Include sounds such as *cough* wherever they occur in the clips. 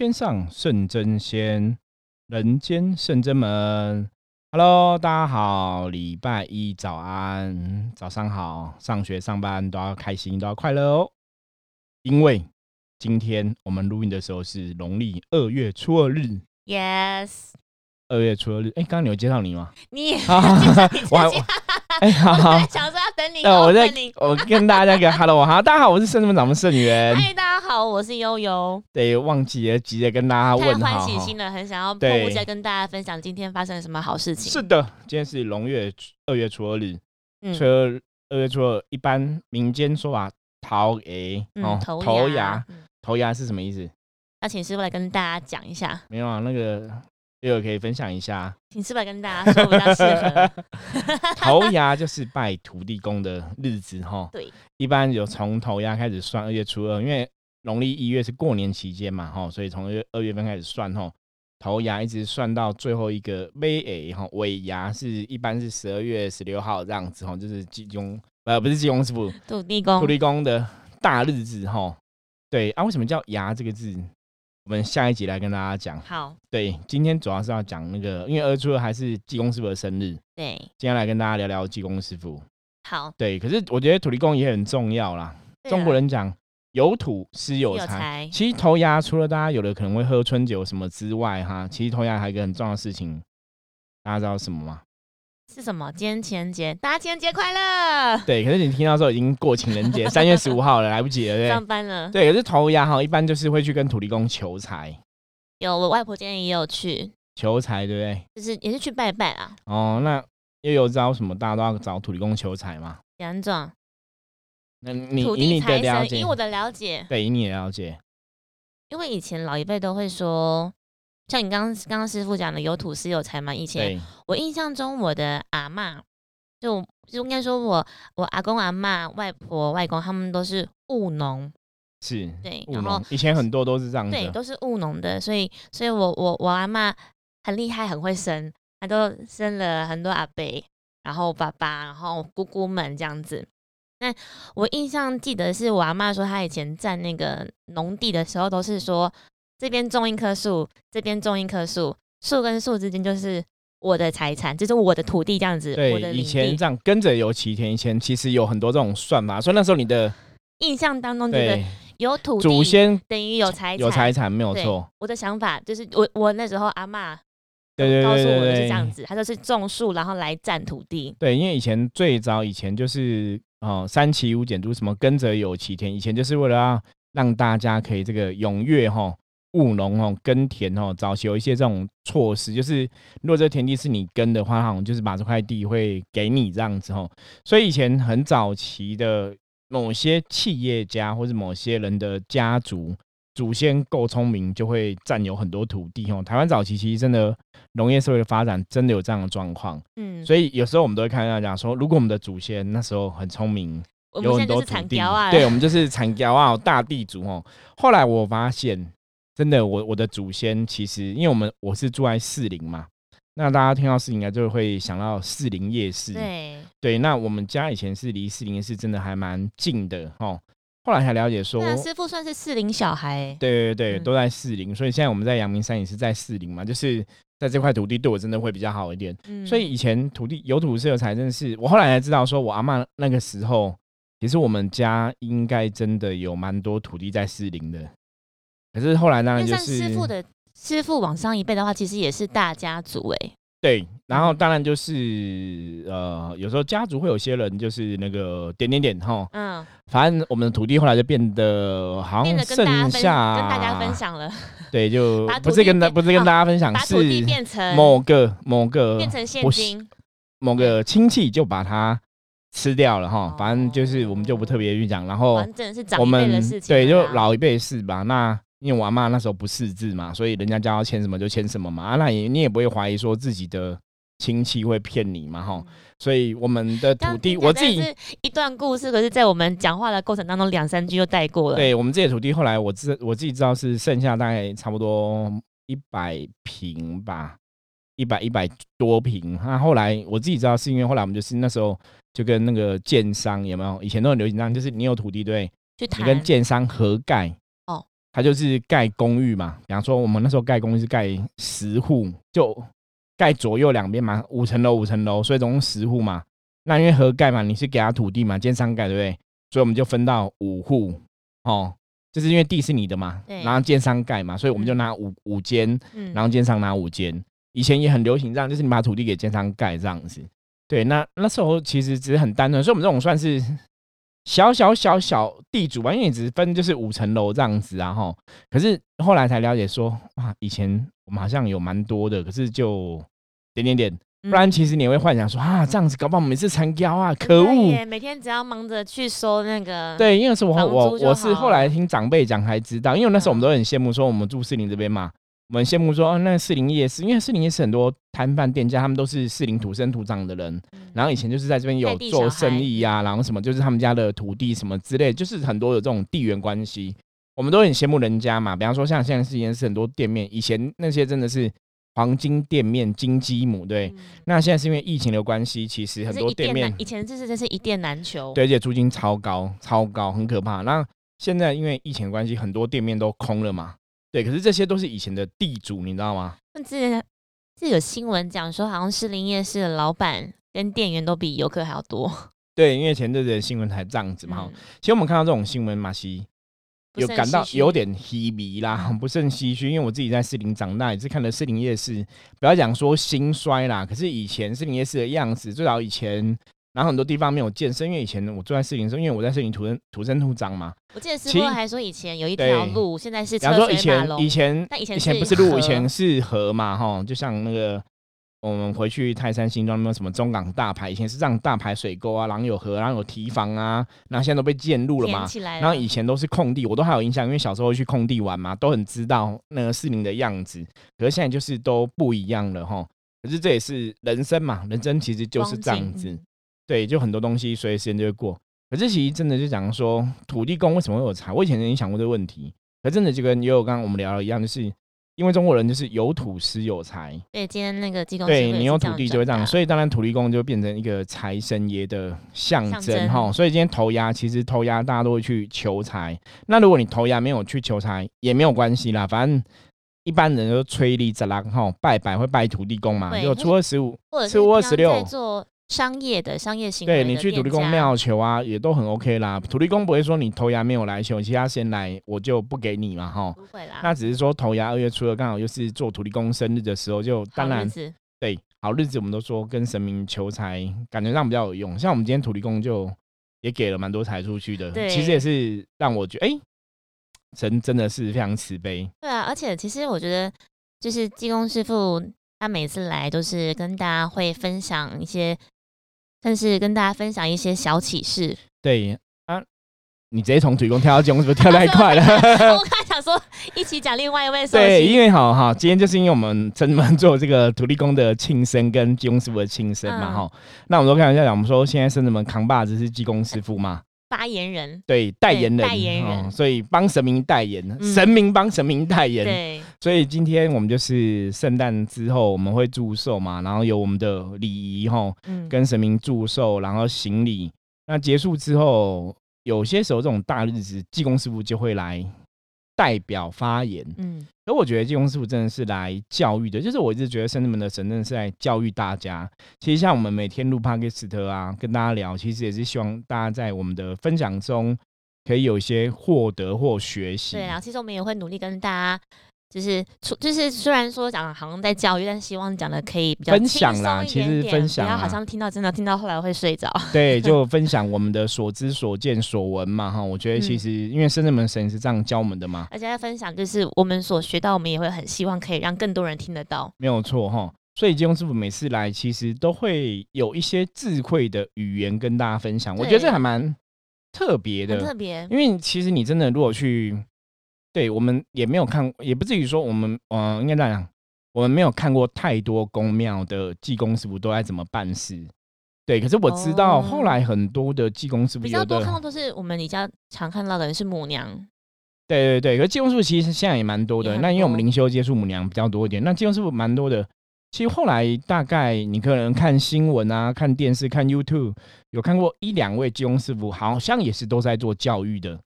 天上圣真仙，人间圣真门。Hello，大家好，礼拜一早安，早上好，上学上班都要开心，都要快乐哦。因为今天我们录音的时候是农历二月初二日，Yes，二月初二日。哎，刚刚你有介绍你吗？你好 *laughs* 我还哎，*laughs* 好好想说要等你那我在。我跟大家个 *laughs* Hello，好，大家好，我是圣真门掌门盛元。嗨，大家好，我是悠悠。对，忘记了，急着跟大家太问好太欢喜心了，很想要迫对不及待跟大家分享今天发生了什么好事情。是的，今天是龙月二月初二日，嗯初二二月初二，一般民间说法头牙哦嗯，，头头牙头牙是什么意思？那请师傅来跟大家讲一下，没有啊，那个悠悠可以分享一下。请师傅跟大家说比较适合。*laughs* 头牙就是拜土地公的日子哈，对，一般有从头牙开始算，二月初二，因为农历一月是过年期间嘛哈，所以从二月二月份开始算哈。头牙一直算到最后一个尾尾哈，尾牙是一般是十二月十六号这样子哈，就是济公呃不是济公师傅，土地公土，地公的大日子哈。对啊，为什么叫牙这个字？我们下一集来跟大家讲。好，对，今天主要是要讲那个，因为二初二还是济公师傅的生日，对，今天来跟大家聊聊济公师傅。好。对，可是我觉得土地公也很重要啦。中国人人讲有土是有财，有，其实头牙除了大家有的可能会喝春酒什么之外，哈，其实头牙还有一个很重要的事情，大家知道什么吗？是什么？今天情人节，大家情人节快乐！对，可是你听到的时候已经过情人节，*laughs* 三月十五号了，来不及了，对上班了。对，可是头牙哈，一般就是会去跟土地公求财，有我外婆今天也有去，求财，对不对？就是也是去拜拜啊。哦，那又有知道什么大家都要找土地公求财吗？杨总，那你土地财神，的了解以，我的了解，对，以你的了解，因为以前老一辈都会说，像你刚刚刚刚师傅讲的有土是有财嘛。以前，我印象中，我的阿嬷，就就应该说我我阿公阿嬷、外婆外公他们都是务农，是对，务然后农，以前很多都是这样对，都是务农的，所以所以我我我阿嬷很厉害，很会生，她都生了很多阿伯，然后爸爸，然后姑姑们这样子。那我印象记得是我阿嬷说，她以前在那个农地的时候，都是说这边种一棵树，这边种一棵树，树跟树之间就是我的财产，就是我的土地这样子。我的对，以前这样跟着有齐田，以前其实有很多这种算法，所以那时候你的印象当中觉得对有土地祖先等于有财产，有财产没有对错，我的想法就是我我那时候阿嬷对对告对对对，诉我的是这样子，他就是种树，然后来占土地。对，因为以前最早以前就是哦三七五减租什么耕者有其田，以前就是为了要让大家可以这个踊跃哈务农哦耕田哦，早期有一些这种措施，就是如果这个田地是你耕的话，好像就是把这块地会给你这样子哦，所以以前很早期的某些企业家或者某些人的家族。祖先够聪明，就会占有很多土地哦。台湾早期其实真的农业社会的发展，真的有这样的状况。嗯，所以有时候我们都会看到讲说，如果我们的祖先那时候很聪明，有很多土地，对，我们就是产雕啊，大地主哦。后来我发现，真的，我我的祖先其实，因为我们我是住在四林嘛，那大家听到四林应该就会想到四林夜市，对，对。那我们家以前是离四林夜市真的还蛮近的哦。后来才了解说，那师傅算是四林小孩欸，对对对，嗯都在士林，所以现在我们在阳明山也是在四林嘛，就是在这块土地对我真的会比较好一点。嗯所以以前土地有土是有财，真的是我后来才知道，说我阿嬷那个时候，其实我们家应该真的有蛮多土地在四林的。可是后来当然就是师傅的师傅往上一辈的话，其实也是大家族哎，对，然后嗯。当然就是呃，有时候家族会有些人就是那个点点点哈，嗯，反正我们的土地后来就变得好变像剩下跟大家分，享了，对，就 *laughs* 不是跟大不是跟哦大家分享，是变成某个某个变成现金，某个亲戚就把它吃掉了哈，反正就是我们就不特哦别去讲，然后我们的事情对就老一辈是吧。那因为我阿妈那时候不识字嘛，所以人家叫她签什么就签什么嘛，啊，那也你也不会怀疑说自己的亲戚会骗你嘛哈。嗯所以我们的土地，我自己是一段故事，可是，在我们讲话的过程当中，两三句就带过了。，对我们这些土地，后来我知我自己知道是剩下大概差不多一百平吧，一百一百多平。那后来我自己知道是因为后来我们就是那时候就跟那个建商有没有？以前都很流行这样，就是你有土地对，去你跟建商合盖哦，他就是盖公寓嘛，比方说我们那时候盖公寓是盖十户，就盖左右两边嘛，五层楼五层楼，所以总共十户嘛。那因为合盖嘛，你是给他土地嘛，建商盖对不对？所以我们就分到五户哦，就是因为地是你的嘛，然后建商盖嘛，所以我们就拿五五间，然后建商拿五间。以前也很流行这样，就是你把土地给建商盖这样子。对，那那时候其实只是很单纯，所以我们这种算是小小小小地主吧，因为你只分就是五层楼这样子啊哈。可是后来才了解说，哇，以前我们好像有蛮多的，可是就点点点。不然，其实你会幻想说啊，这样子搞不好每次成交啊，可恶！每天只要忙着去收那个，对，因为是我我我是后来听长辈讲才知道，因为那时候我们都很羡慕，说我们住士林这边嘛，我们羡慕说，哦，那士林夜市，因为士林夜市很多摊贩店家，他们都是士林土生土长的人，然后以前就是在这边有做生意呀，然后什么就是他们家的土地什么之类，就是很多有这种地缘关系，我们都很羡慕人家嘛。比方说像现在士林夜市很多店面，以前那些真的是。黄金店面金鸡母，对，那现在是因为疫情的关系，其实很多店面以前就是真是一店难求，对，而且租金超高，超高，很可怕。那现在因为疫情的关系，很多店面都空了嘛，对，可是这些都是以前的地主，你知道吗？那之前这有新闻讲说，好像是林夜市的老板跟店员都比游客还要多。*laughs* 对，因为前阵子的新闻才这样子嘛。其实我们看到这种新闻，马西。有感到有点稀迷啦，*laughs* 不甚唏嘘，因为我自己在士林长大，也是看了士林夜市。不要讲说兴衰啦，可是以前士林夜市的样子，最早以前，然后很多地方没有建设，因为以前我住在士林时候，因为我在士林土生土生土长嘛。我记得师傅还说以前有一条路，现在是车水马龙。以前以前以前不是路，以前是河嘛，哈，就像那个。我们回去泰山新庄那边什么中港大排，以前是这样大排水沟啊，然后有河，然后有堤防啊，那现在都被建路了嘛。然后以前都是空地，我都还有印象，因为小时候去空地玩嘛，都很知道那个市林的样子。可是现在就是都不一样了哈。可是这也是人生嘛，人生其实就是这样子。对，就很多东西随着时间就会过。可是其实真的就讲说土地公为什么会有财？我以前曾经想过这个问题。可真的就跟也有刚刚我们聊的一样，就是。因为中国人就是有土司有财，对，今天那个济公对你有土地就会这样，所以当然土地公就变成一个财神爷的象征哈。所以今天头牙其实头牙大家都会去求财，那如果你头牙没有去求财也没有关系啦，反正一般人都催力子啦哈，拜拜会拜土地公嘛，就初二十五、初二十六做。商业的商业行为，对你去土地公庙求啊，也都很 OK 啦。土地公不会说你头牙没有来求，其他先来我就不给你嘛，哈。不会啦。那只是说头牙二月初二刚好又是做土地公生日的时候，就当然对好日子，我们都说跟神明求财，感觉上比较有用。像我们今天土地公就也给了蛮多财出去的，其实也是让我觉得，哎，神真的是非常慈悲。对啊，而且其实我觉得，就是济公师傅他每次来都是跟大家会分享一些。但是跟大家分享一些小启示。对啊，你直接从土地公跳到济公，是不是跳太快了？*laughs* 我 *laughs* 刚想说一起讲另外一位。对，因为好哈，今天就是因为我们真们做这个土地公的庆生跟济公师傅的庆生嘛哈。那我们都开玩笑讲，我们说现在生子们扛把子是济公师傅嘛。发言人对代言人，代言人，所以帮神明代言，神明帮神明代言。对，所以今天我们就是圣诞之后我们会祝寿嘛，然后有我们的礼仪哈，跟神明祝寿，然后行礼。那结束之后，有些时候这种大日子，济公师傅就会来。代表发言，嗯，而我觉得济公师傅真的是来教育的，就是我一直觉得圣人们的神真的是来教育大家。其实像我们每天录 podcast 啊，跟大家聊，其实也是希望大家在我们的分享中可以有一些获得或学习。对啊，其实我们也会努力跟大家。就是出就是虽然说讲好像在教育，但是希望讲的可以比较分享啦，其实分享，不要好像听到真的听到后来会睡着。对，就分享我们的所知所见所闻嘛哈。我觉得其实因为深圳门神是这样教我们的嘛，而且在分享就是我们所学到，我们也会很希望可以让更多人听得到。没有错哈，所以金庸师傅每次来其实都会有一些智慧的语言跟大家分享，我觉得这还蛮特别的，特别。因为其实你真的如果去。对我们也没有看，也不至于说我们，嗯，应该这样讲，我们没有看过太多宫庙的济公师傅都在怎么办事。对，可是我知道后来很多的济公师傅比较多看到都是我们比较常看到的人是母娘。对对对，可是济公师傅其实现在也蛮多的。那因为我们灵修接触母娘比较多一点，那济公师傅蛮多的。其实后来大概你可能看新闻啊、看电视、看 YouTube，有看过一两位济公师傅，好像也是都在做教育的。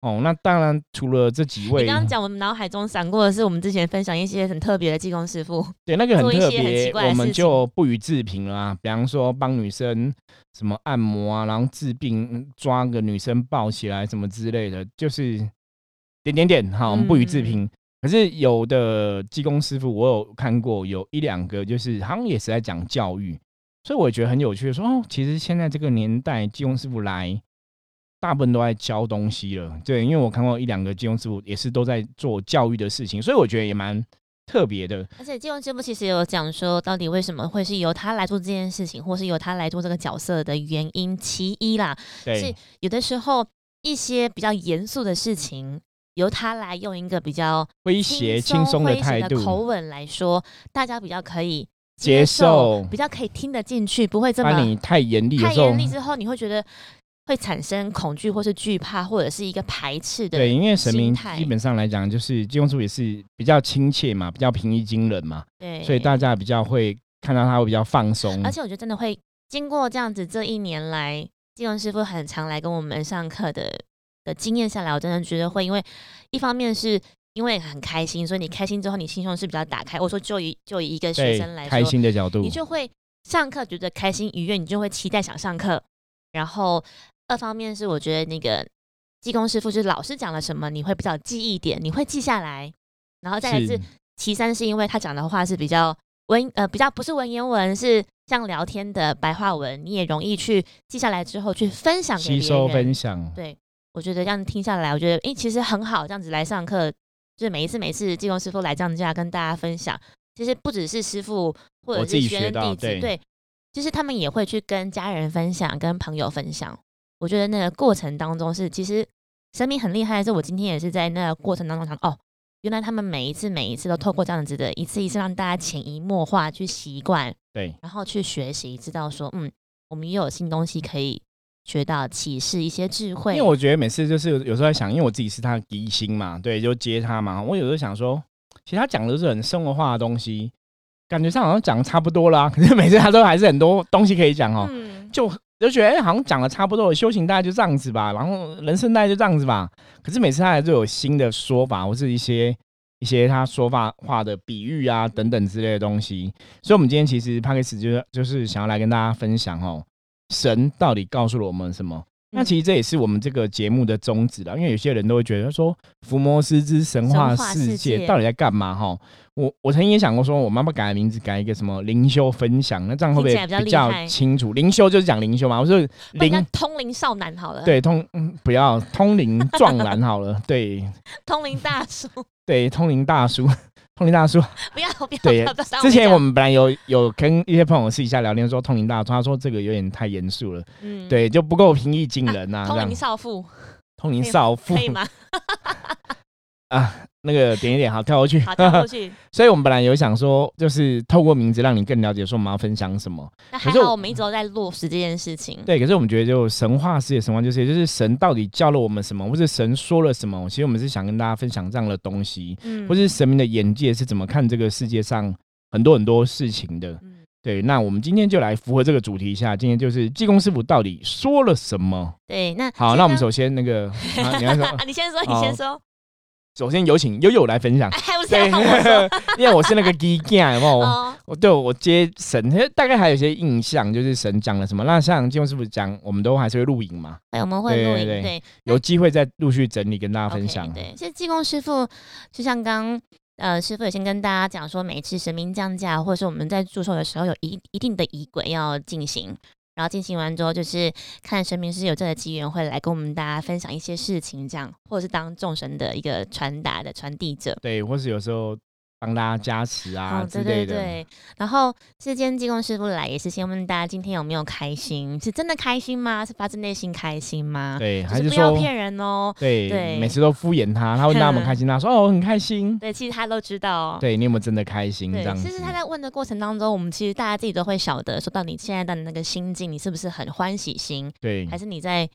哦，那当然除了这几位，你刚刚讲，我们脑海中闪过的是我们之前分享一些很特别的技工师傅，*laughs* 对那个很特别我们就不予置评了啊。比方说帮女生什么按摩啊，然后治病，嗯抓个女生抱起来什么之类的，就是点点点，好，我们不予置嗯评。可是有的技工师傅，我有看过，有一两个就是好像也是在讲教育，所以我也觉得很有趣。说哦，其实现在这个年代，技工师傅来，大部分都在教东西了。对，因为我看过一两个金融师傅也是都在做教育的事情，所以我觉得也蛮特别的。而且金融师傅其实有讲说，到底为什么会是由他来做这件事情，或是由他来做这个角色的原因，其一啦，对是，有的时候一些比较严肃的事情。由他来用一个比较威胁、轻松的态度，口吻来说，大家比较可以接受比较可以听得进去，不会这把么你太严厉的太严，厉之后，你会觉得会产生恐惧或是惧怕，或者是一个排斥的。对，因为神明基本上来讲，就是金庸师傅也是比较亲切嘛，比较平易近人嘛，对，所以大家比较会看到他会比较放松而。且我觉得真的会经过这样子这一年来，金融师傅很常来跟我们上课的的经验下来，我真的觉得会，因为一方面是因为很开心，所以你开心之后，你心胸是比较打开。我说就以就以一个学生来，说，开心的角度你，就会上课觉得开心愉悦，你就会期待想上课。然后二方面是我觉得那个技工师傅就是老师讲了什么，你会比较记忆点，你会记下来。然后再来是是其三是因为他讲的话是比较文呃比较不是文言文，是像聊天的白话文，你也容易去记下来之后去分享给别人。吸收分享，对，我觉得这样听下来，我觉得诶其实很好，这样子来上课，就是每一次每次技工师傅来这样这样跟大家分享，其实不只是师傅或者是学生弟子，对，就是他们也会去跟家人分享，跟朋友分享。我觉得那个过程当中是，其实神明很厉害的是，我今天也是在那个过程当中想，哦，原来他们每一次每一次都透过这样子的一次一次让大家潜移默化去习惯，对，然后去学习，知道说，嗯，我们也有新东西可以学到，启示一些智慧。因为我觉得每次就是有有时候在想，因为我自己是他的嫡星嘛，对，就接他嘛。我有时候想说，其实他讲的都是很生活化的东西，感觉上好像讲的差不多啦。可是每次他都还是很多东西可以讲哦，嗯，就就觉得哎、好像讲的差不多了，修行大概就这样子吧，然后人生大概就这样子吧。可是每次他还是有新的说法，或是一些一些他说法话的比喻啊等等之类的东西。所以，我们今天其实 p a c k a g e 就是就是想要来跟大家分享哦，神到底告诉了我们什么？那嗯其实这也是我们这个节目的宗旨了，因为有些人都会觉得说福摩斯之神话世界到底在干嘛？哈，我我曾经也想过说，我妈妈改名字改一个什么灵修分享，那这样会不会比较清楚？灵修就是讲灵修嘛，我说灵通灵少男好了，，对通嗯不要通灵壮男好了，对 *laughs* 通灵大叔，对通灵大叔，通灵大叔。不 *laughs* 要不要，对之前我们们本来有有跟一些朋友私底下聊天说通灵大叔，他说这个有点太严肃了，嗯，对，就不够平易近人呐、这样通灵少妇通灵少妇可以吗？*laughs* 啊，那个点一点好跳过去。好，跳过去。*laughs* 所以我们本来有想说，就是透过名字让你更了解说我们要分享什么。那还好，我们一直都在落实这件事情。对，可是我们觉得就神话世界神话就是就是神到底教了我们什么，或者神说了什么？其实我们是想跟大家分享这样的东西，嗯或是神明的眼界是怎么看这个世界上很多很多事情的。嗯对，那我们今天就来符合这个主题一下，今天就是济公师傅到底说了什么？对，那好，那我们首先那个，啊、你要说，*laughs* 啊，你先说，你哦先说。首先有请悠悠来分享哎，。还不是对要我？，*laughs* 因为我是那个有没有？哦，我对我接神，其实大概还有一些印象，就是神讲了什么。那像金庸师傅讲，我们都还是会录影嘛，对，我们会录影，对对对，有机会再陆续整理跟大家分 OK，享。对，其实济公师傅就像刚呃师傅也先跟大家讲说，每次神明降驾或者是我们在祝寿的时候，有一一定的仪轨要进行。然后进行完之后，就是看神明是有这个机缘会来跟我们大家分享一些事情，这样，或者是当众神的一个传达的传递者。对，或是有时候帮大家加持啊、哦，之类的。对对对。然后今天济公师傅来，也是先问大家今天有没有开心？是真的开心吗？是发自内心开心吗？对，就还是说不要骗人哦。对对每次都敷衍他，他问大家有没有开心，他说哦我很开心。对，其实他都知道哦。对你有没有真的开心这对，样子？其实他在问的过程当中，我们其实大家自己都会晓得，说到你现在的那个心境，你是不是很欢喜心，对还是你在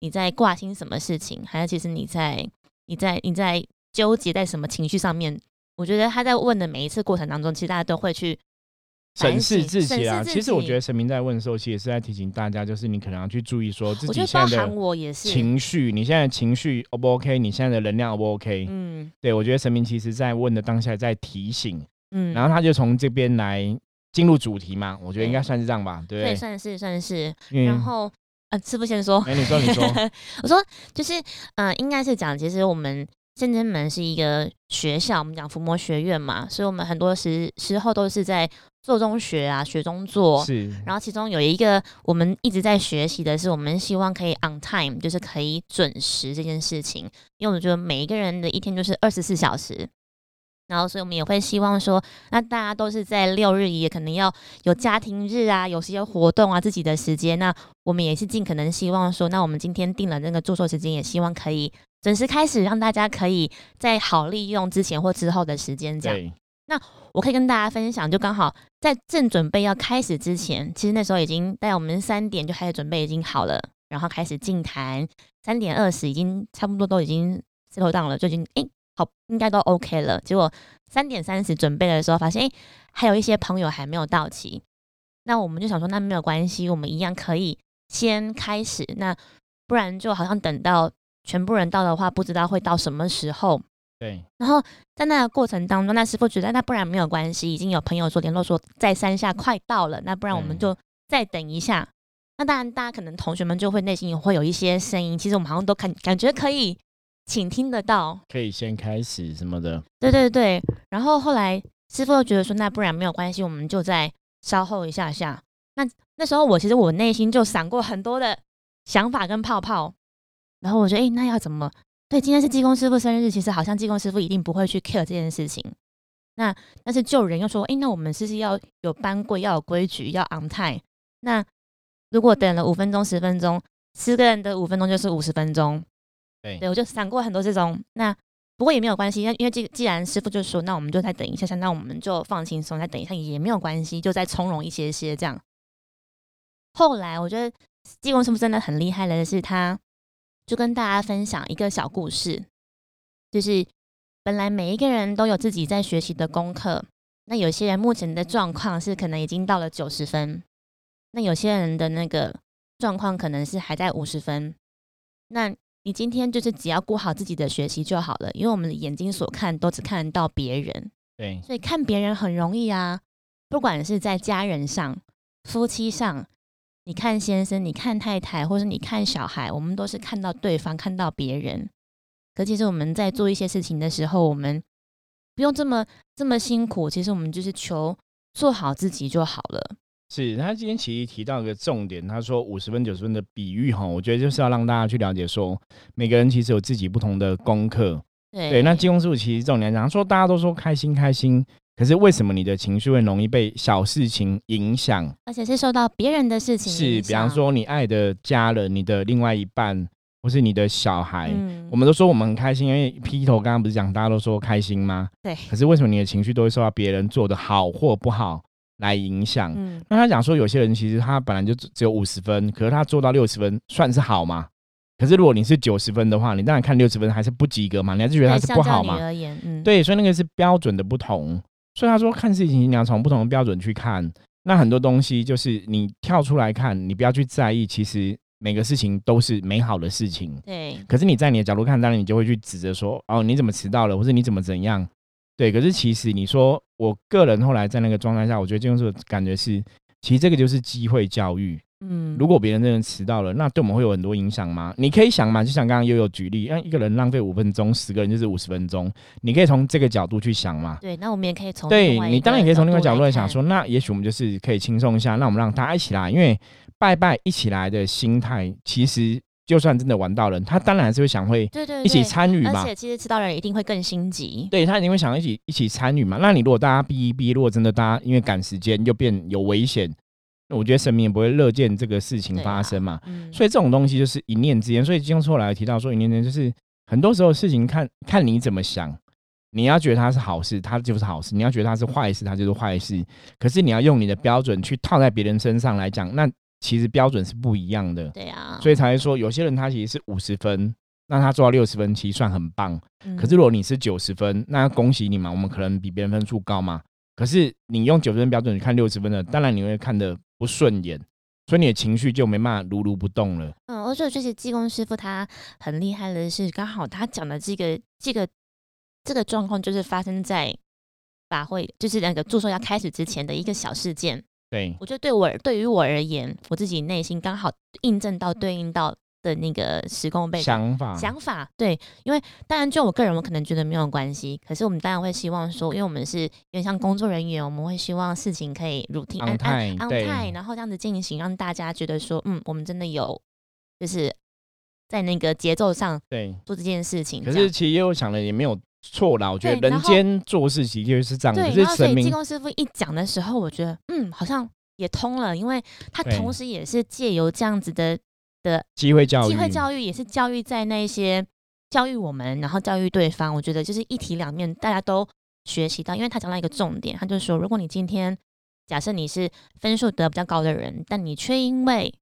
你在挂心什么事情，还是其实你在你在你在纠结在什么情绪上面？我觉得他在问的每一次过程当中，其实大家都会去审视自己啊。其实我己觉得神明在问的时候，其实也是在提醒大家，就是你可能要去注意说自己现在情绪，你现在的情绪 O 不 OK？你现在的能量 O 不 OK？、嗯对我觉得神明其实在问的当下在提醒，嗯，然后他就从这边来进入主题嘛，我觉得应该算是这样吧，对算是算是。然后呃，师傅先说，哎，你说你说，*laughs* 我说就是呃，应该是讲，其实我们圣真门是一个学校，我们讲伏魔学院嘛，所以我们很多时时候都是在做中学啊，学中做。是，然后其中有一个我们一直在学习的是，我们希望可以 on time，就是可以准时这件事情。因为我觉得每一个人的一天就是二十四小时，然后所以我们也会希望说，那大家都是在六日也可能要有家庭日啊，有些活动啊，自己的时间。那我们也是尽可能希望说，那我们今天定了那个住宿时间，也希望可以准时开始，让大家可以在好利用之前或之后的时间这样。对，我可以跟大家分享，就刚好在正准备要开始之前，其实那时候已经在我们三点就开始准备，已经好了，然后开始进坛，三点二十已经差不多都已经 settle down 了，就已经诶好应该都 OK 了。结果三点三十准备的时候，发现诶还有一些朋友还没有到齐，那我们就想说那没有关系，我们一样可以先开始，那不然就好像等到全部人到的话，不知道会到什么时候。对，然后在那个过程当中，那师傅觉得那不然没有关系，已经有朋友说联络说在山下快到了，那不然我们就再等一下。那当然，大家可能同学们就会内心也会有一些声音，其实我们好像都感感觉可以请听得到，可以先开始什么的，对对对。然后后来师傅又觉得说，那不然没有关系，我们就再稍后一下下。那那时候我其实我内心就闪过很多的想法跟泡泡，然后我觉得，哎，那要怎么？对，今天是济公师傅生日，其实好像济公师傅一定不会去 care 这件事情。那但是救人又说，哎，那我们是不是要有班规，要有规矩，要 on time？那如果等了五分钟、十分钟，十个人的五分钟就是五十分钟。对对我就闪过很多这种。那不过也没有关系，那因为既既然师傅就说，那我们就再等一下下，那我们就放轻松，再等一下也没有关系，就再从容一些些这样。后来我觉得济公师傅真的很厉害的是，他就跟大家分享一个小故事，就是本来每一个人都有自己在学习的功课，那有些人目前的状况是可能已经到了九十分，那有些人的那个状况可能是还在五十分，那你今天就是只要顾好自己的学习就好了，因为我们的眼睛所看都只看得到别人，对，所以看别人很容易啊。不管是在家人上、夫妻上，你看先生、你看太太，或是你看小孩，我们都是看到对方、看到别人。可其实我们在做一些事情的时候，我们不用这么这么辛苦。其实我们就是求做好自己就好了。是他今天其实提到一个重点，他说五十分、九十分的比喻哈，我觉得就是要让大家去了解说，每个人其实有自己不同的功课。对对，那金庸师傅其实重点来讲，他说大家都说开心开心，可是为什么你的情绪会容易被小事情影响？而且是受到别人的事情是，比方响，说你爱的家人、你的另外一半，或是你的小孩。嗯我们都说我们很开心，因为劈头刚刚不是讲大家都说开心吗？对，可是为什么你的情绪都会受到别人做的好或不好来影响？嗯那他讲说，有些人其实他本来就只只有五十分，可是他做到六十分，算是好吗？可是如果你是九十分的话，你当然看六十分还是不及格嘛，你还是觉得他是不好嘛？对，所以那个是标准的不同。所以他说看事情你要从不同的标准去看，那很多东西就是你跳出来看，你不要去在意，其实每个事情都是美好的事情。对可是你在你的角度看，当然你就会去指责说，哦，你怎么迟到了，或者你怎么怎样？对，可是其实你说，我个人后来在那个状态下，我觉得金庸师傅感觉是，其实这个就是机会教育。嗯，如果别人真的迟到了，那对我们会有很多影响吗？你可以想嘛，就像刚刚悠悠举例，让一个人浪费五分钟，十个人就是五十分钟，你可以从这个角度去想嘛。对，那我们也可以从对你当然也可以从另外角度来想说，那也许我们就是可以轻松一下，那我们让大家一起来，因为拜拜一起来的心态，其实就算真的玩到人，他当然还是会想会对对一起参与嘛。而且其实迟到人一定会更心急。对他一定会想一起一起参与嘛。那你如果大家逼一逼，如果真的大家因为赶时间又变有危险，那我觉得神明也不会乐见这个事情发生嘛。嗯，所以这种东西就是一念之间。所以金庸后来提到说，一念之间就是很多时候事情看看你怎么想。你要觉得它是好事，它就是好事；你要觉得它是坏事，它就是坏事。可是你要用你的标准去套在别人身上来讲，那其实标准是不一样的。对啊，所以才会说，有些人他其实是五十分，那他做到六十分，其实算很棒。嗯可是如果你是九十分，那恭喜你嘛，我们可能比别人分数高嘛。可是你用九十分标准去看六十分的，当然你会看的不顺眼，所以你的情绪就没办法如如不动了。嗯，我觉得这些技工师傅他很厉害的是，刚好他讲的这个这个这个状况，就是发生在法会，就是那个祝寿要开始之前的一个小事件。对，我觉得对我对于我而言，我自己内心刚好印证到对应到的那个时空背想法想法，对，因为当然就我个人，我可能觉得没有关系，可是我们当然会希望说，因为我们是有点像工作人员，我们会希望事情可以 routine 安安安泰，然后这样子进行，让大家觉得说，嗯，我们真的有就是在那个节奏上对做这件事情。可是其实我想了也没有。错啦，我觉得人间做事情就是这样。对，然后所以济公师傅一讲的时候，我觉得嗯，好像也通了，因为他同时也是借由这样子的的机会教育，机会教育也是教育在那些教育我们，然后教育对方。我觉得就是一体两面，大家都学习到。因为他讲到一个重点，他就说，如果你今天假设你是分数得比较高的人，但你却因为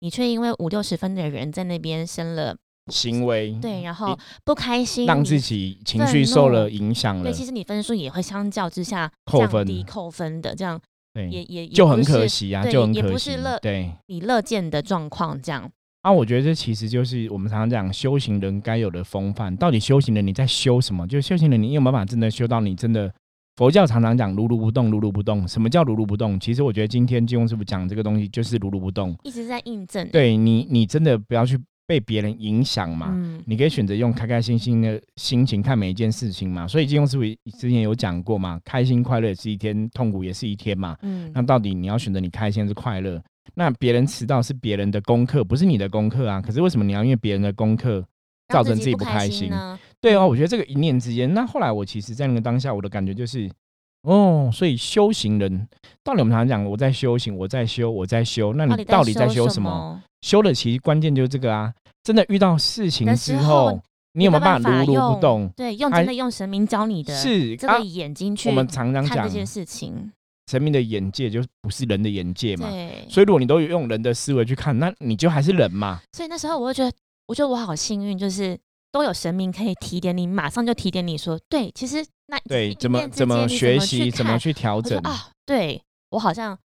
你却因为五六十分的人在那边生了。行为对，然后不开心，让自己情绪受了影响了。对，其实你分数也会相较之下扣分，低扣分的，这样对，也也就很可惜啊，就很可惜，也不是乐对你乐见的状况这样。啊，我觉得这其实就是我们常常讲修行人该有的风范。到底修行人你在修什么？就是修行人你有没有办法真的修到你真的佛教常常讲如如不动，如如不动。什么叫如如不动？其实我觉得今天金庸师傅讲这个东西就是如如不动，一直在印证。对你，你真的不要去。被别人影响嘛？嗯，你可以选择用开开心心的心情看每一件事情嘛。所以金庸师傅之前有讲过嘛，开心快乐也是一天，痛苦也是一天嘛。嗯，那到底你要选择你开心还是快乐？那别人迟到是别人的功课，不是你的功课啊。可是为什么你要因为别人的功课造成自己不开心呢？对哦，我觉得这个一念之间。那后来我其实，在那个当下，我的感觉就是，哦，所以修行人，道理我们常常讲，我在修行，我在修，我在修。那你到底在修什么？修的其实关键就是这个啊！真的遇到事情之后，你有没有办法如如不动？对，用真的用神明教你的，是这个眼睛去。我们常常讲这件事情，神明的眼界就不是人的眼界嘛。所以如果你都用人的思维去看，那你就还是人嘛。所以那时候我就觉得，我觉得我好幸运，就是都有神明可以提点你，马上就提点你说，对，其实那对怎么怎么学习，怎么去调整啊？对我好像。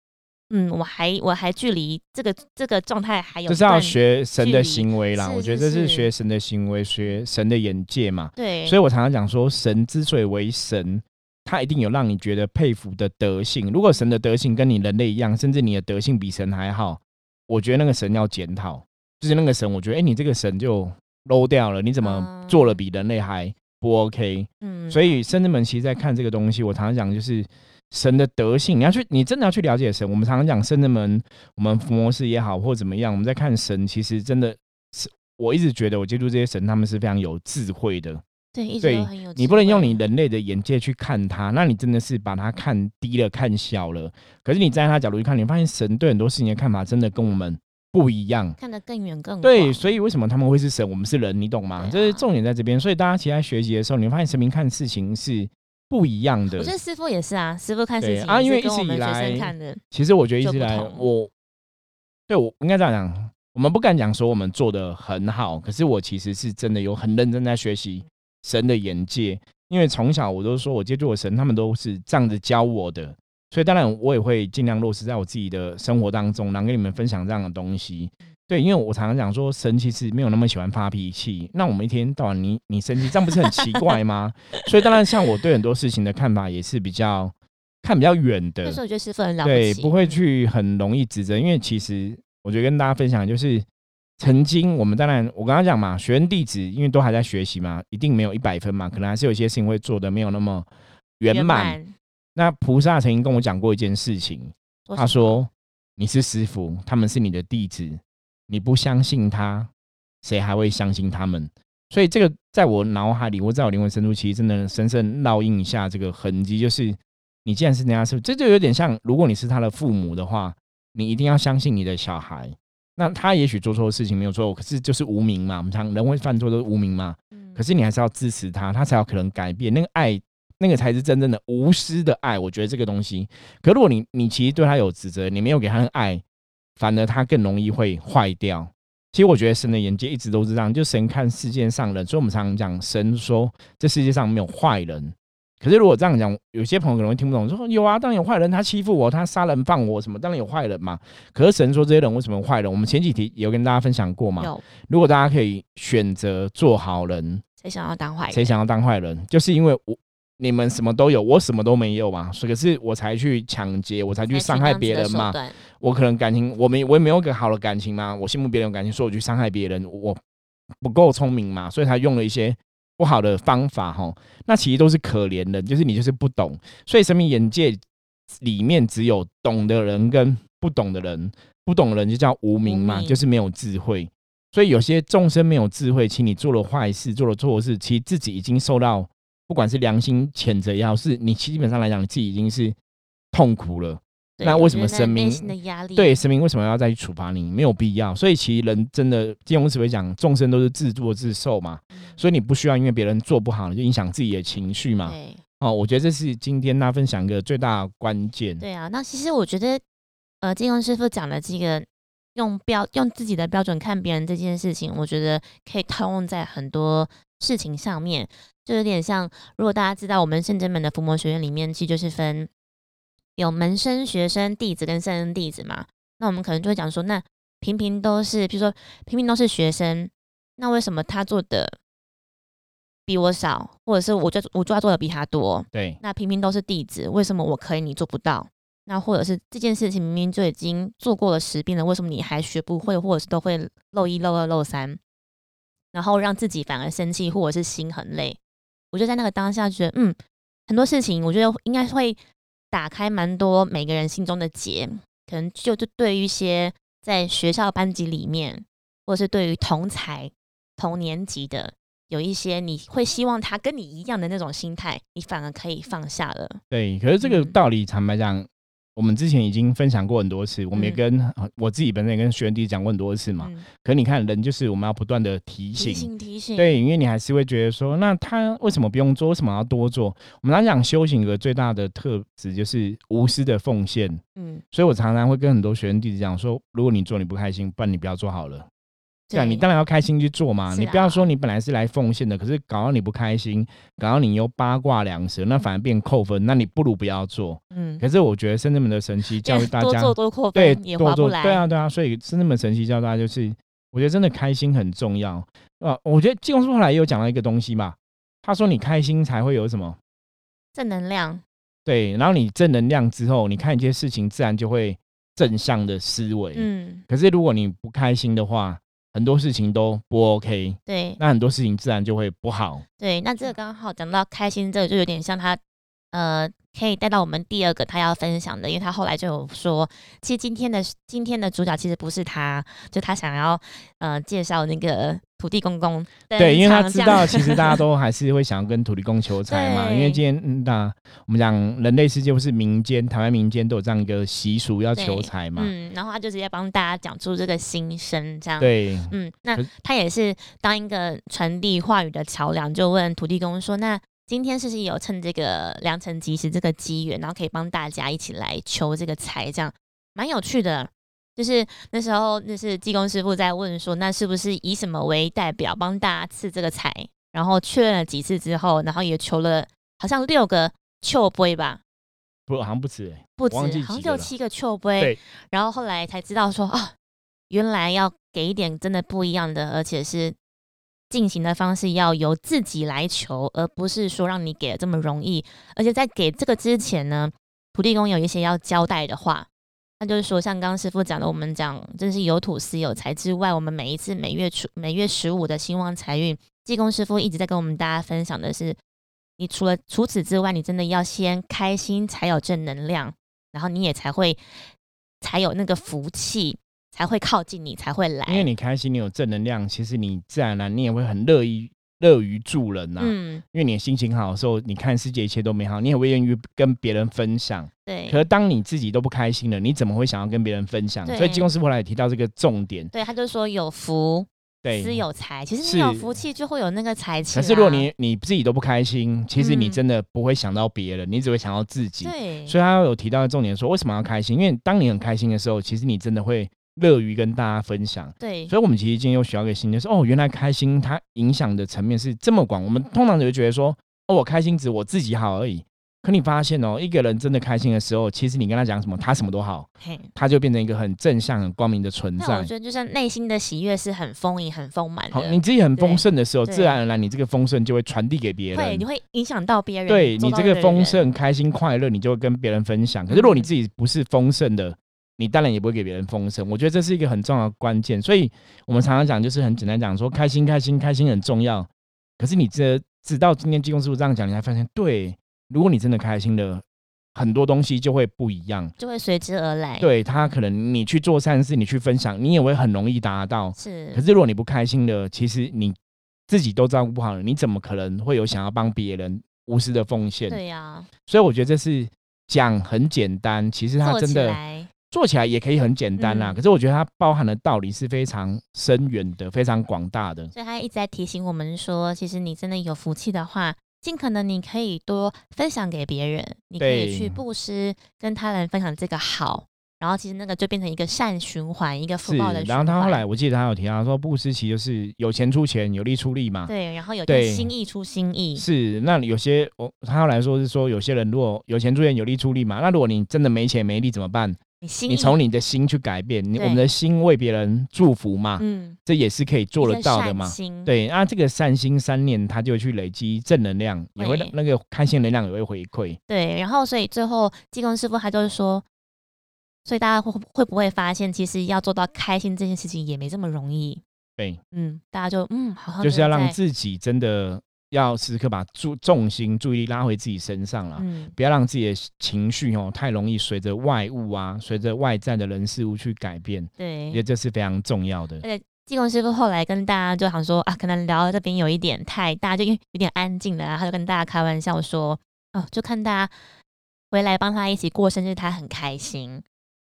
嗯，我还我还距离这个这个状态还有，就是要学神的行为啦。我觉得这是学神的行为，学神的眼界嘛。对，所以我常常讲说，神之所以为神，他一定有让你觉得佩服的德性。如果神的德性跟你人类一样，甚至你的德性比神还好，我觉得那个神要检讨。就是那个神，我觉得哎，你这个神就 low 掉了。你怎么做了比人类还不 OK？嗯，所以圣人们其实在看这个东西，我常常讲就是。神的德性，你要去，你真的要去了解神。我们常常讲圣人们，我们伏魔师也好，或怎么样，我们在看神，其实真的是，我一直觉得我接触这些神，他们是非常有智慧的。对，一直都很有。你不能用你人类的眼界去看他，那你真的是把他看低了、看小了。可是你站在他角度去看，你发现神对很多事情的看法真的跟我们不一样，看得更远更对。所以为什么他们会是神，我们是人，你懂吗？这是重点在这边。所以大家其实在学习的时候，你会发现神明看事情是。不一样的，我觉得师傅也是啊，师傅看事情啊，因为一直以来，其实我觉得一直以来，我对我应该这样讲，我们不敢讲说我们做的很好，可是我其实是真的有很认真在学习神的眼界，因为从小我都说我接触的神，他们都是这样子教我的，所以当然我也会尽量落实在我自己的生活当中，然后跟你们分享这样的东西。对，因为我常常讲说，神其实没有那么喜欢发脾气。那我们一天到晚你你生气，这样不是很奇怪吗？*laughs* 所以当然，像我对很多事情的看法也是比较看比较远的。那时候我觉得师傅很了不对，不会去很容易指责。因为其实我觉得跟大家分享，就是曾经我们当然我刚刚讲嘛，学生弟子因为都还在学习嘛，一定没有一百分嘛，可能还是有些事情会做的没有那么圆满。那菩萨曾经跟我讲过一件事情，他说：“你是师傅，他们是你的弟子。”你不相信他，谁还会相信他们？所以这个在我脑海里，或在我灵魂深处，其实真的深深烙印一下这个痕迹。就是你既然是人家师傅，这就有点像，如果你是他的父母的话，你一定要相信你的小孩。那他也许做错事情没有错，可是就是无名嘛。我们常人会犯错都是无名嘛。可是你还是要支持他，他才有可能改变。那个爱，那个才是真正的无私的爱。我觉得这个东西。可如果你你其实对他有指责，你没有给他爱。反而他更容易会坏掉。其实我觉得神的眼界一直都是这样，就神看世界上人，所以我们常常讲神说这世界上没有坏人，可是如果这样讲，有些朋友可能会听不懂，说有啊，当然有坏人，他欺负我，他杀人放火什么，当然有坏人嘛。可是神说这些人为什么坏人？我们前几题有跟大家分享过嘛。有，如果大家可以选择做好人，谁想要当坏人？谁想要当坏人？就是因为我你们什么都有，我什么都没有嘛，所以可是我才去抢劫，我才去伤害别人嘛。我可能感情我没我也没有个好的感情嘛，我羡慕别人有感情，所以我去伤害别人，我不够聪明嘛，所以他用了一些。不好的方法哈，那其实都是可怜的，就是你就是不懂，所以生命眼界里面只有懂的人跟不懂的人，不懂的人就叫无名嘛，就是没有智慧。所以有些众生没有智慧，其实你做了坏事，做了错事，其实自己已经受到不管是良心谴责也好，是你基本上来讲，你自己已经是痛苦了。那为什么神明对神明为什么要再去处罚你？没有必要。所以其实人真的，金庸只会讲，众生都是自作自受嘛。所以你不需要因为别人做不好你就影响自己的情绪嘛。哦，我觉得这是今天他分享一个最大的关键。对啊，那其实我觉得，呃，金庸师傅讲的这个用标用自己的标准看别人这件事情，我觉得可以套用在很多事情上面。就有点像，如果大家知道我们圣真门的伏魔学院里面，其实就是分。有门生、学生、弟子跟圣人弟子嘛？那我们可能就会讲说，那平平都是，比如说平平都是学生，那为什么他做的比我少，或者是我就我就要做的比他多？对，那平平都是弟子，为什么我可以，你做不到？那或者是这件事情明明就已经做过了十遍了，为什么你还学不会，或者是都会漏一、漏二、漏三，然后让自己反而生气，或者是心很累？我就在那个当下觉得，嗯，很多事情我觉得应该会。打开蛮多每个人心中的结，可能就就对于一些在学校班级里面，或者是对于同才同年级的，有一些你会希望他跟你一样的那种心态，你反而可以放下了。对，可是这个道理坦白讲。我们之前已经分享过很多次，我们也跟我自己本身也跟学员弟讲过很多次嘛。可你看，人就是我们要不断的提醒，提醒，对，因为你还是会觉得说，那他为什么不用做？为什么要多做？我们常讲修行的最大的特质就是无私的奉献。嗯，所以我常常会跟很多学员弟子讲说，如果你做你不开心，不然你不要做好了。对啊，你当然要开心去做嘛。你不要说你本来是来奉献的，可是搞到你不开心，搞到你又八卦两舌，那反而变扣分。那你不如不要做。嗯。可是我觉得深圳门的神奇教育大家，多做多扣分，对，也划不来。对啊，对啊。所以深圳门神奇教大家就是，我觉得真的开心很重要啊。我觉得金庸书后来也有讲到一个东西嘛，他说你开心才会有什么正能量。对，然后你正能量之后，你看一些事情自然就会正向的思维。嗯。可是如果你不开心的话，很多事情都不 OK，对，那很多事情自然就会不好。对，那这个刚好讲到开心，这个就有点像他，呃，可以带到我们第二个他要分享的，因为他后来就有说，其实今天的今天的主角其实不是他，就他想要呃介绍那个。土地公公对，因为他知道，其实大家都还是会想要跟土地公求财嘛。因为今天，那我们讲人类世界不是民间，台湾民间都有这样一个习俗，要求财嘛。嗯，然后他就直接帮大家讲出这个心声，这样。对，嗯，那他也是当一个传递话语的桥梁，就问土地公说：“那今天是不是有趁这个良辰吉时，这个机缘，然后可以帮大家一起来求这个财？这样蛮有趣的。”就是那时候，那是济公师傅在问说，那是不是以什么为代表帮大家赐这个财？然后确认了几次之后，然后也求了好像六个秋杯吧，不，好像不止，不止，好像六七个秋杯。然后后来才知道说啊，原来要给一点真的不一样的，而且是进行的方式要由自己来求，而不是说让你给的这么容易。而且在给这个之前呢，土地公有一些要交代的话。那就是说，像刚刚师傅讲的，我们讲真是有土司有财之外，我们每一次每月初每月十五的兴旺财运，济公师傅一直在跟我们大家分享的是，你除了除此之外，你真的要先开心才有正能量，然后你也才会才有那个福气，才会靠近你，才会来。因为你开心，你有正能量，其实你自然而然你也会很乐意。乐于助人呐，嗯，因为你的心情好的时候，你看世界一切都美好，你也会愿意跟别人分享。对。可是当你自己都不开心了，你怎么会想要跟别人分享？所以济公师傅来也提到这个重点。对，他就说有福，对，私有财。其实你有福气，就会有那个财气。可是如果你你自己都不开心，其实你真的不会想到别人，你只会想到自己。对。所以他有提到重点说，为什么要开心？因为当你很开心的时候，其实你真的会。乐于跟大家分享，对，所以，我们其实今天又学到一个新的，是哦，原来开心它影响的层面是这么广。我们通常就会觉得说，哦，我开心只我自己好而已。可你发现哦，一个人真的开心的时候，其实你跟他讲什么，他什么都好，嘿，他就变成一个很正向、很光明的存在那我。觉得就是内心的喜悦是很丰盈、很丰满好，你自己很丰盛的时候，自然而然你这个丰盛就会传递给别人，对你。会影响到别人，对你这个丰盛、开心、快乐，你就会跟别人分享。可是如果你嗯自己不是丰盛的，你当然也不会给别人丰盛。我觉得这是一个很重要的关键。所以我们常常讲，就是很简单讲说，开心、开心、开心很重要。可是你这直到今天技工师傅这样讲，你才发现，对，如果你真的开心了，很多东西就会不一样。就会随之而来，，对他可能你去做善事，你去分享，你也会很容易达到。是，可是如果你不开心的，其实你自己都照顾不好了，你怎么可能会有想要帮别人无私的奉献？对呀，所以我觉得这是讲很简单，其实他真的做起来也可以很简单啦。嗯可是我觉得它包含的道理是非常深远的，非常广大的。所以他一直在提醒我们说，其实你真的有福气的话，尽可能你可以多分享给别人，你可以去布施，跟他人分享这个好，然后其实那个就变成一个善循环，一个福报的，循环。然后他后来我记得他有提到说，布施其实就是有钱出钱，有力出力嘛。对，然后有对心意出心意，是，那有些我他后来说是说，有些人如果有钱出钱，有力出力嘛，那如果你真的没钱没力怎么办？你心你从你的心去改变，你我们的心为别人祝福嘛，嗯这也是可以做得到的嘛。对，那这个善心三念，它就去累积正能量，也会会那个开心能量也会回馈。对，然后所以最后济公师傅他就是说，所以大家会会不会发现，其实要做到开心这件事情也没这么容易。对，嗯，大家就嗯，好像就是要让自己真的要时时刻把注重心注意力拉回自己身上啦，嗯不要让自己的情绪哦太容易随着外物啊，随着外在的人事物去改变，对。这是非常重要的。济公师傅后来跟大家就想说啊，可能聊到这边有一点太大，就因为有点安静了啊，他就跟大家开玩笑说，哦，就看大家回来帮他一起过生日，他很开心。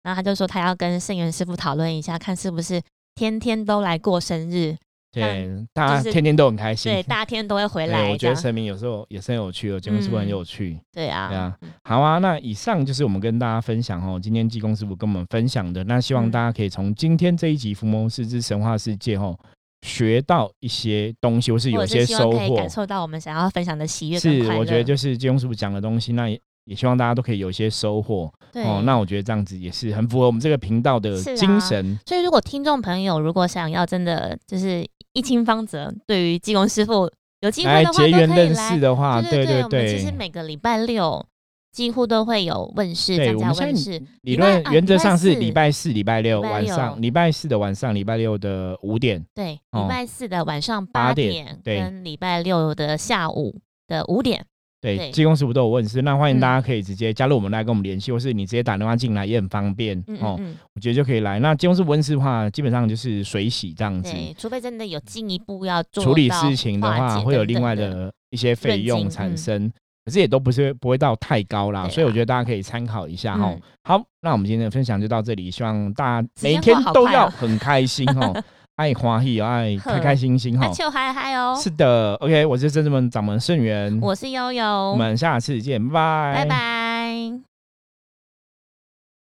然后他就说他要跟圣元师傅讨论一下，看是不是天天都来过生日，对，大家天天都很开心。对，大家天天都会回对来。我觉得神明有时候也是很有趣的，节目是不是很嗯有趣？对啊，对啊嗯好啊，那以上就是我们跟大家分享哦，今天济公师傅跟我们分享的。那希望嗯大家可以从今天这一集《伏魔师之神话世界》哦，学到一些东西，或是有一些收获感。受到我们想要分享的喜悦是，我觉得就是济公师傅讲的东西，那也也希望大家都可以有一些收获对哦。那我觉得这样子也是很符合我们这个频道的精神。所以如果听众朋友如果想要真的就是一清方泽，对于济公师傅有机会来的话，都结缘认可以来识。的话，对对我们其实，每个礼拜六几乎都会有问世，对降价我们现在问世。理论原则上是礼拜四、礼拜六晚上，礼拜四的晚上，礼拜六的五点。对，哦礼拜四的晚上八八点对跟礼拜六的下午的五点。对，对。技工师傅都有问世，那欢迎嗯。大家可以直接加入我们来跟我们联系，或是你直接打电话进来也很方便嗯哦。嗯我觉得就可以来。那技工师傅问世的话，基本上就是水洗这样嗯，子，除非真的有进一步要做处理事情的化话会有另外的的一些费用产生，可是也都不是不会到太高啦，啦所以我觉得大家可以参考一下哈。嗯好，那我们今天的分享就到这里，希望大家每天都要很开心哦，*laughs* 爱花喜，爱开开心心哈那。就嗨嗨哦！是的，OK，我是真正们掌门盛元，我是悠悠，我们下次见，拜拜，拜拜。